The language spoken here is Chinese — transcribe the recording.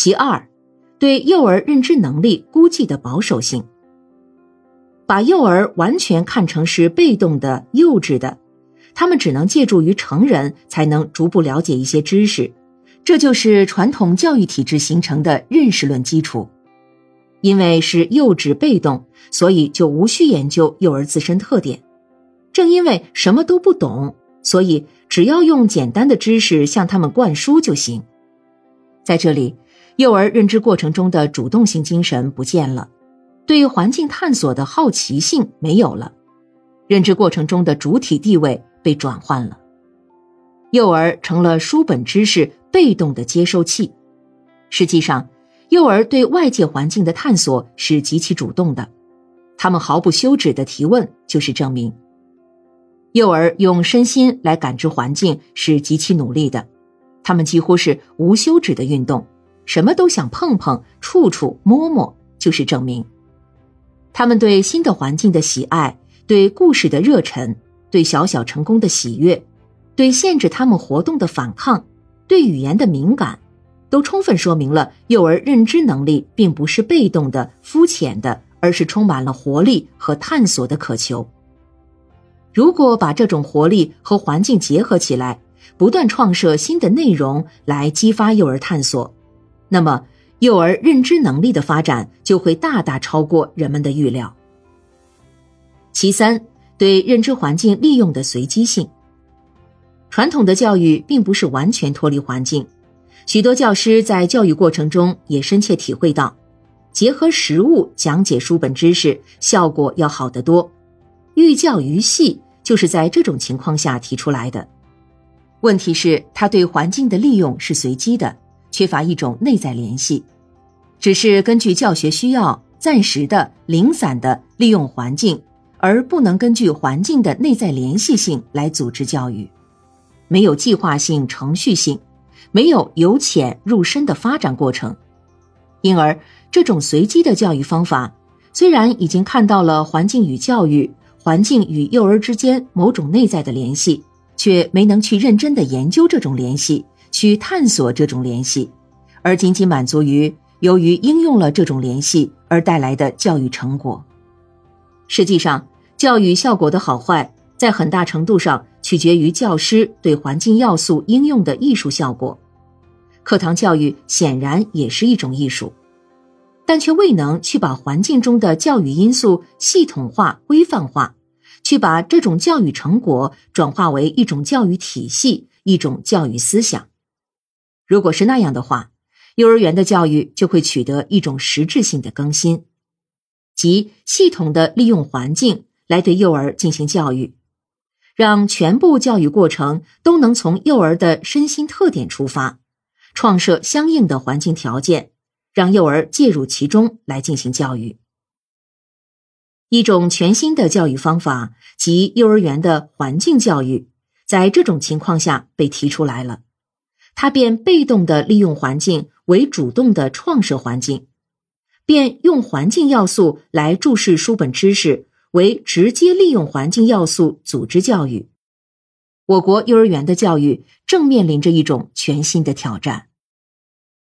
其二，对幼儿认知能力估计的保守性，把幼儿完全看成是被动的、幼稚的，他们只能借助于成人才能逐步了解一些知识，这就是传统教育体制形成的认识论基础。因为是幼稚被动，所以就无需研究幼儿自身特点。正因为什么都不懂，所以只要用简单的知识向他们灌输就行。在这里，幼儿认知过程中的主动性精神不见了，对环境探索的好奇性没有了，认知过程中的主体地位被转换了。幼儿成了书本知识被动的接收器。实际上。幼儿对外界环境的探索是极其主动的，他们毫不休止的提问就是证明。幼儿用身心来感知环境是极其努力的，他们几乎是无休止的运动，什么都想碰碰、触触、摸摸，就是证明。他们对新的环境的喜爱，对故事的热忱，对小小成功的喜悦，对限制他们活动的反抗，对语言的敏感。都充分说明了幼儿认知能力并不是被动的、肤浅的，而是充满了活力和探索的渴求。如果把这种活力和环境结合起来，不断创设新的内容来激发幼儿探索，那么幼儿认知能力的发展就会大大超过人们的预料。其三，对认知环境利用的随机性。传统的教育并不是完全脱离环境。许多教师在教育过程中也深切体会到，结合实物讲解书本知识效果要好得多。寓教于戏就是在这种情况下提出来的。问题是，他对环境的利用是随机的，缺乏一种内在联系，只是根据教学需要暂时的、零散的利用环境，而不能根据环境的内在联系性来组织教育，没有计划性、程序性。没有由浅入深的发展过程，因而这种随机的教育方法，虽然已经看到了环境与教育、环境与幼儿之间某种内在的联系，却没能去认真的研究这种联系，去探索这种联系，而仅仅满足于由于应用了这种联系而带来的教育成果。实际上，教育效果的好坏，在很大程度上。取决于教师对环境要素应用的艺术效果。课堂教育显然也是一种艺术，但却未能去把环境中的教育因素系统化、规范化，去把这种教育成果转化为一种教育体系、一种教育思想。如果是那样的话，幼儿园的教育就会取得一种实质性的更新，即系统的利用环境来对幼儿进行教育。让全部教育过程都能从幼儿的身心特点出发，创设相应的环境条件，让幼儿介入其中来进行教育。一种全新的教育方法即幼儿园的环境教育，在这种情况下被提出来了，他便被动的利用环境为主动的创设环境，便用环境要素来注释书本知识。为直接利用环境要素组织教育，我国幼儿园的教育正面临着一种全新的挑战。